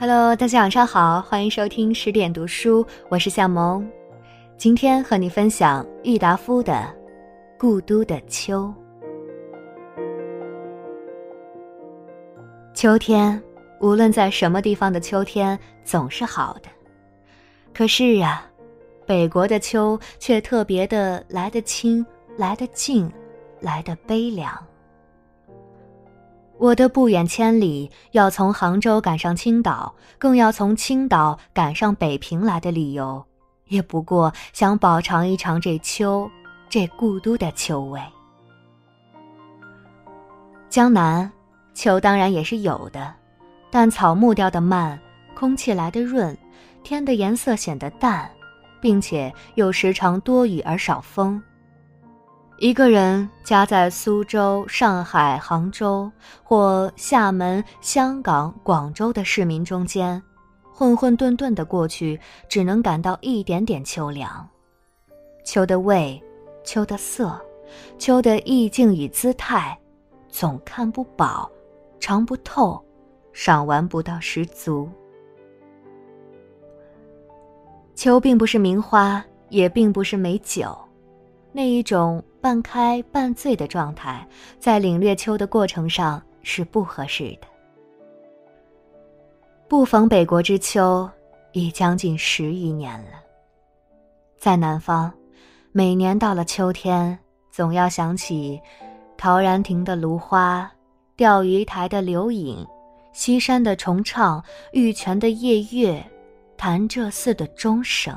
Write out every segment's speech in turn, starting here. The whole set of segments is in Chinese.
Hello，大家晚上好，欢迎收听十点读书，我是夏萌。今天和你分享郁达夫的《故都的秋》。秋天，无论在什么地方的秋天，总是好的。可是呀，北国的秋却特别的来得清，来得静，来得悲凉。我的不远千里要从杭州赶上青岛，更要从青岛赶上北平来的理由，也不过想饱尝一尝这秋，这故都的秋味。江南，秋当然也是有的，但草木掉得慢，空气来得润，天的颜色显得淡，并且又时常多雨而少风。一个人夹在苏州、上海、杭州或厦门、香港、广州的市民中间，混混沌沌的过去，只能感到一点点秋凉。秋的味，秋的色，秋的意境与姿态，总看不饱，尝不透，赏玩不到十足。秋并不是名花，也并不是美酒。那一种半开半醉的状态，在领略秋的过程上是不合适的。不逢北国之秋，已将近十余年了。在南方，每年到了秋天，总要想起陶然亭的芦花、钓鱼台的柳影、西山的重唱、玉泉的夜月、潭柘寺的钟声。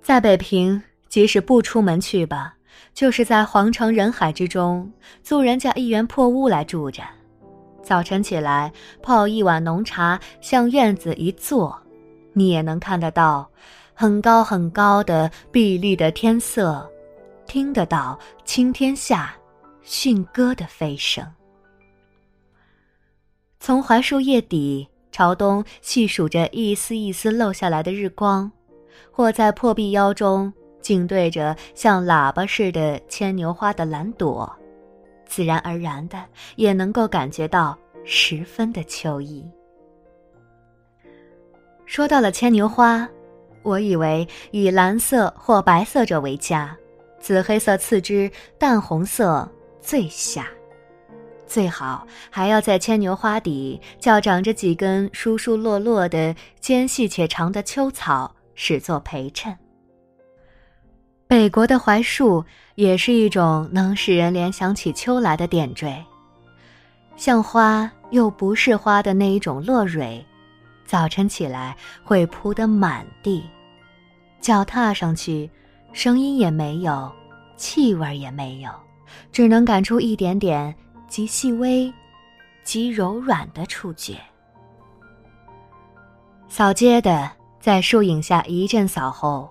在北平。即使不出门去吧，就是在皇城人海之中租人家一园破屋来住着。早晨起来泡一碗浓茶，向院子一坐，你也能看得到很高很高的碧绿的天色，听得到青天下驯鸽的飞声。从槐树叶底朝东细数着一丝一丝漏下来的日光，或在破壁腰中。竟对着像喇叭似的牵牛花的蓝朵，自然而然的也能够感觉到十分的秋意。说到了牵牛花，我以为以蓝色或白色者为佳，紫黑色次之，淡红色最下。最好还要在牵牛花底较长着几根疏疏落落的尖细且长的秋草，使作陪衬。北国的槐树也是一种能使人联想起秋来的点缀，像花又不是花的那一种落蕊，早晨起来会铺得满地，脚踏上去，声音也没有，气味也没有，只能感出一点点极细微、极柔软的触觉。扫街的在树影下一阵扫后。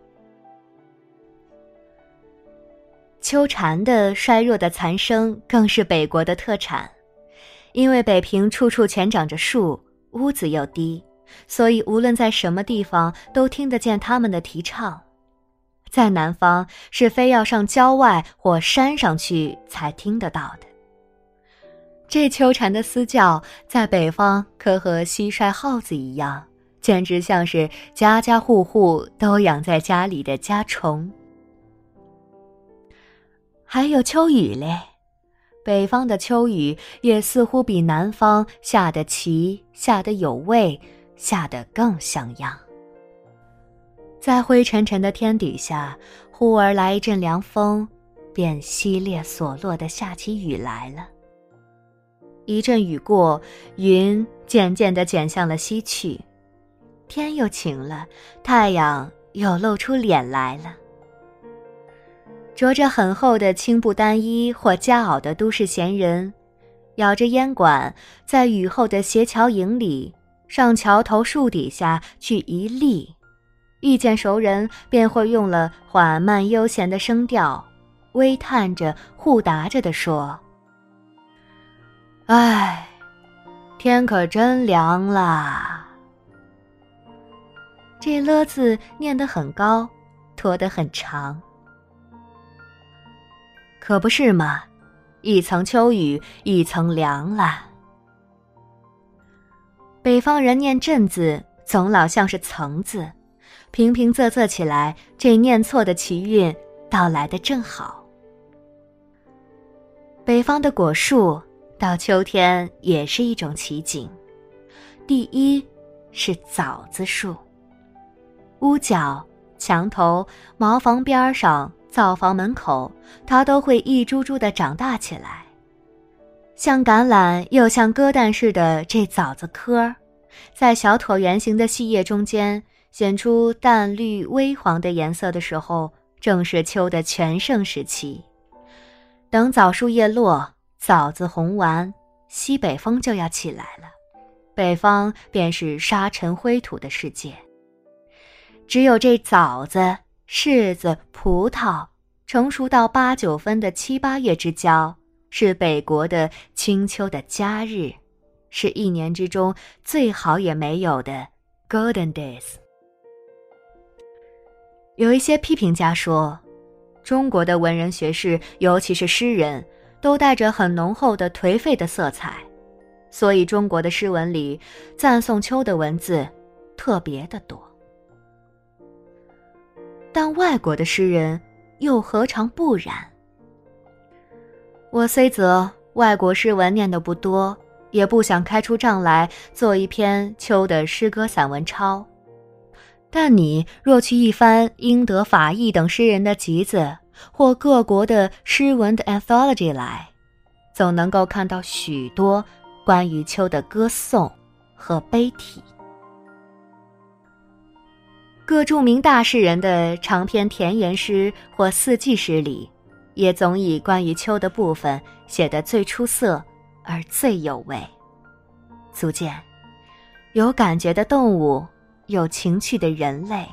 秋蝉的衰弱的残声更是北国的特产，因为北平处处全长着树，屋子又低，所以无论在什么地方都听得见他们的啼唱。在南方是非要上郊外或山上去才听得到的。这秋蝉的嘶叫，在北方可和蟋蟀、耗子一样，简直像是家家户户都养在家里的家虫。还有秋雨嘞，北方的秋雨也似乎比南方下得齐，下得有味，下得更像样。在灰沉沉的天底下，忽而来一阵凉风，便淅沥索落的下起雨来了。一阵雨过，云渐渐地卷向了西去，天又晴了，太阳又露出脸来了。着着很厚的青布单衣或夹袄的都市闲人，咬着烟管，在雨后的斜桥影里，上桥头树底下去一立，遇见熟人便会用了缓慢悠闲的声调，微叹着、互答着的说：“哎，天可真凉啦。”这“了”字念得很高，拖得很长，可不是嘛？一层秋雨一层凉了。北方人念“阵”字，总老像是“层”字，平平仄仄起来，这念错的奇韵到来的正好。北方的果树到秋天也是一种奇景，第一是枣子树。屋角、墙头、茅房边上、灶房门口，它都会一株株的长大起来。像橄榄又像鸽蛋似的这枣子颗，在小椭圆形的细叶中间显出淡绿微黄的颜色的时候，正是秋的全盛时期。等枣树叶落，枣子红完，西北风就要起来了，北方便是沙尘灰土的世界。只有这枣子、柿子、葡萄成熟到八九分的七八月之交，是北国的清秋的佳日，是一年之中最好也没有的 golden days。有一些批评家说，中国的文人学士，尤其是诗人，都带着很浓厚的颓废的色彩，所以中国的诗文里赞颂秋的文字特别的多。但外国的诗人又何尝不然？我虽则外国诗文念得不多，也不想开出账来做一篇秋的诗歌散文抄。但你若去一番英德法意等诗人的集子，或各国的诗文的 anthology 来，总能够看到许多关于秋的歌颂和悲体。各著名大诗人的长篇田园诗或四季诗里，也总以关于秋的部分写得最出色而最有味。足见，有感觉的动物，有情趣的人类，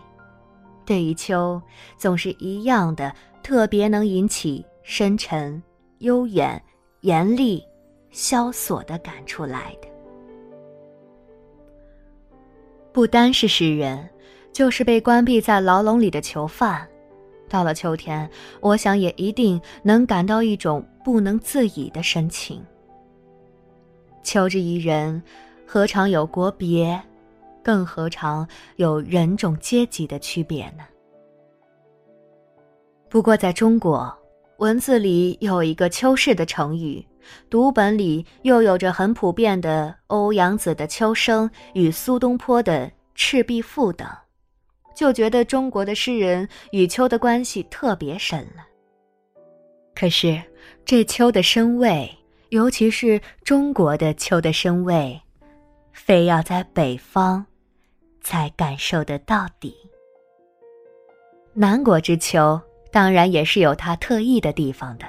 对于秋总是一样的特别能引起深沉、悠远、严厉、萧索的感触来的。不单是诗人。就是被关闭在牢笼里的囚犯，到了秋天，我想也一定能感到一种不能自已的深情。秋之于人，何尝有国别，更何尝有人种阶级的区别呢？不过在中国，文字里有一个“秋氏”的成语，读本里又有着很普遍的欧阳子的《秋声》与苏东坡的《赤壁赋》等。就觉得中国的诗人与秋的关系特别深了。可是这秋的深味，尤其是中国的秋的深味，非要在北方才感受得到底。南国之秋当然也是有它特异的地方的，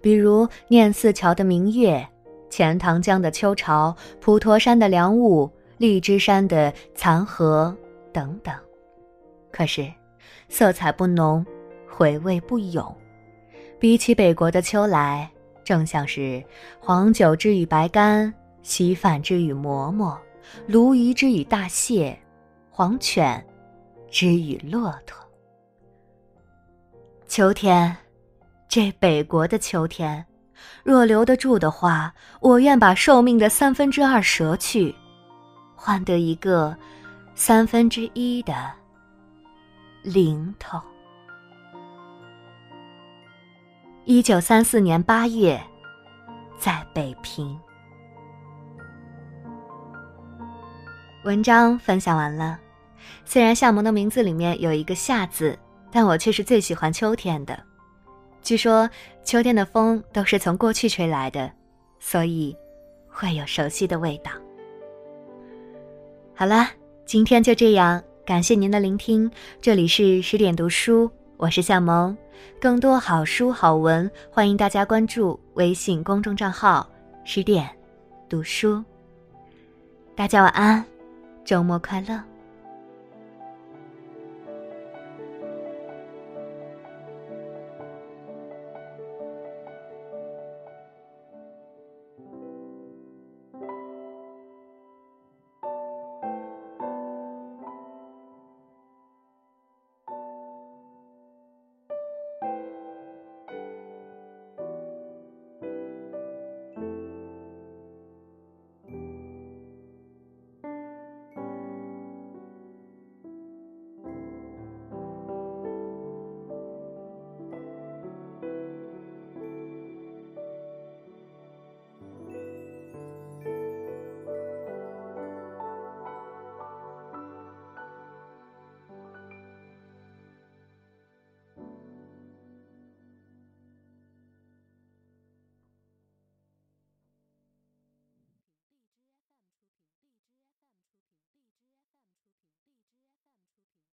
比如念四桥的明月、钱塘江的秋潮、普陀山的凉雾、荔枝山的残荷等等。可是，色彩不浓，回味不永。比起北国的秋来，正像是黄酒之与白干，稀饭之与馍馍，鲈鱼之与大蟹，黄犬之与骆驼。秋天，这北国的秋天，若留得住的话，我愿把寿命的三分之二折去，换得一个三分之一的。零头。一九三四年八月，在北平。文章分享完了。虽然夏萌的名字里面有一个“夏”字，但我却是最喜欢秋天的。据说秋天的风都是从过去吹来的，所以会有熟悉的味道。好了，今天就这样。感谢您的聆听，这里是十点读书，我是向萌。更多好书好文，欢迎大家关注微信公众账号“十点读书”。大家晚安，周末快乐。